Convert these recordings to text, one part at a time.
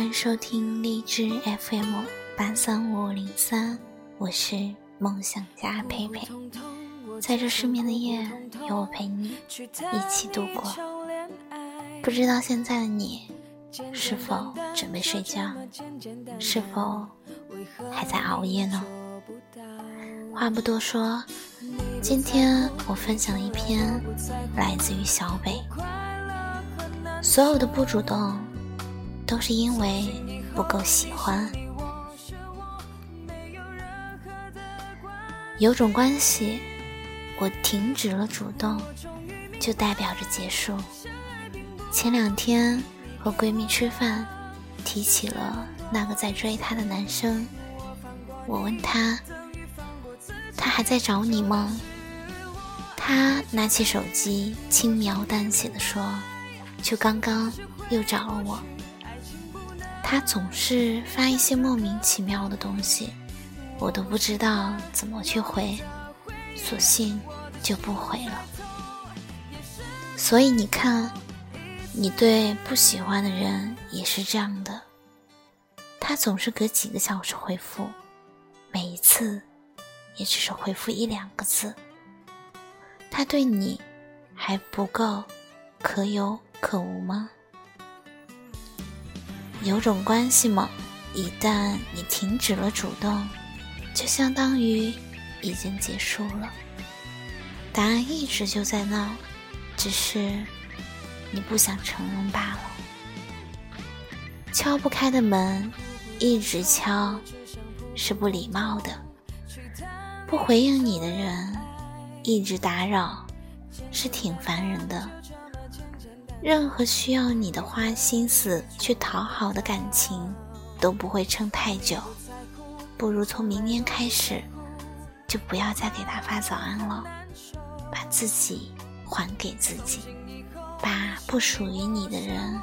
迎收听荔枝 FM 八三五零三，我是梦想家佩佩。在这失眠的夜，有我陪你一起度过。不知道现在的你是否准备睡觉，是否还在熬夜呢？话不多说，今天我分享一篇来自于小北。所有的不主动，都是因为不够喜欢。有种关系，我停止了主动，就代表着结束。前两天和闺蜜吃饭，提起了那个在追她的男生，我问她：“他还在找你吗？”她拿起手机，轻描淡写的说。就刚刚又找了我，他总是发一些莫名其妙的东西，我都不知道怎么去回，索性就不回了。所以你看，你对不喜欢的人也是这样的，他总是隔几个小时回复，每一次也只是回复一两个字，他对你还不够可有。可无吗？有种关系吗？一旦你停止了主动，就相当于已经结束了。答案一直就在那，只是你不想承认罢了。敲不开的门，一直敲，是不礼貌的；不回应你的人，一直打扰，是挺烦人的。任何需要你的花心思去讨好的感情，都不会撑太久。不如从明天开始，就不要再给他发早安了，把自己还给自己，把不属于你的人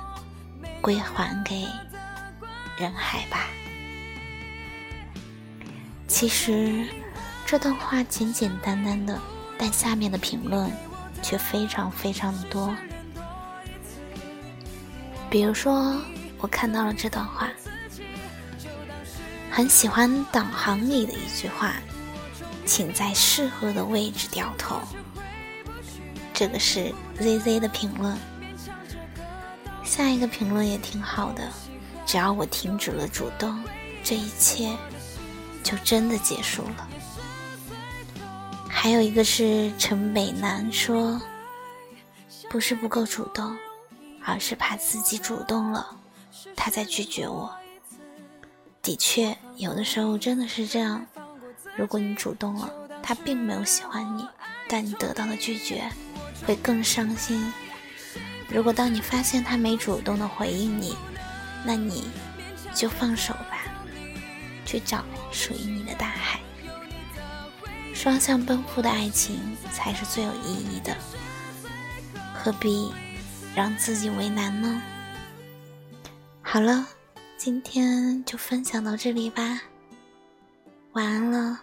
归还给人海吧。其实这段话简简单单的，但下面的评论却非常非常的多。比如说，我看到了这段话，很喜欢导航里的一句话：“请在适合的位置掉头。”这个是 ZZ 的评论。下一个评论也挺好的，只要我停止了主动，这一切就真的结束了。还有一个是陈北南说：“不是不够主动。”而是怕自己主动了，他再拒绝我。的确，有的时候真的是这样。如果你主动了，他并没有喜欢你，但你得到了拒绝，会更伤心。如果当你发现他没主动的回应你，那你就放手吧，去找属于你的大海。双向奔赴的爱情才是最有意义的，何必？让自己为难呢？好了，今天就分享到这里吧，晚安了。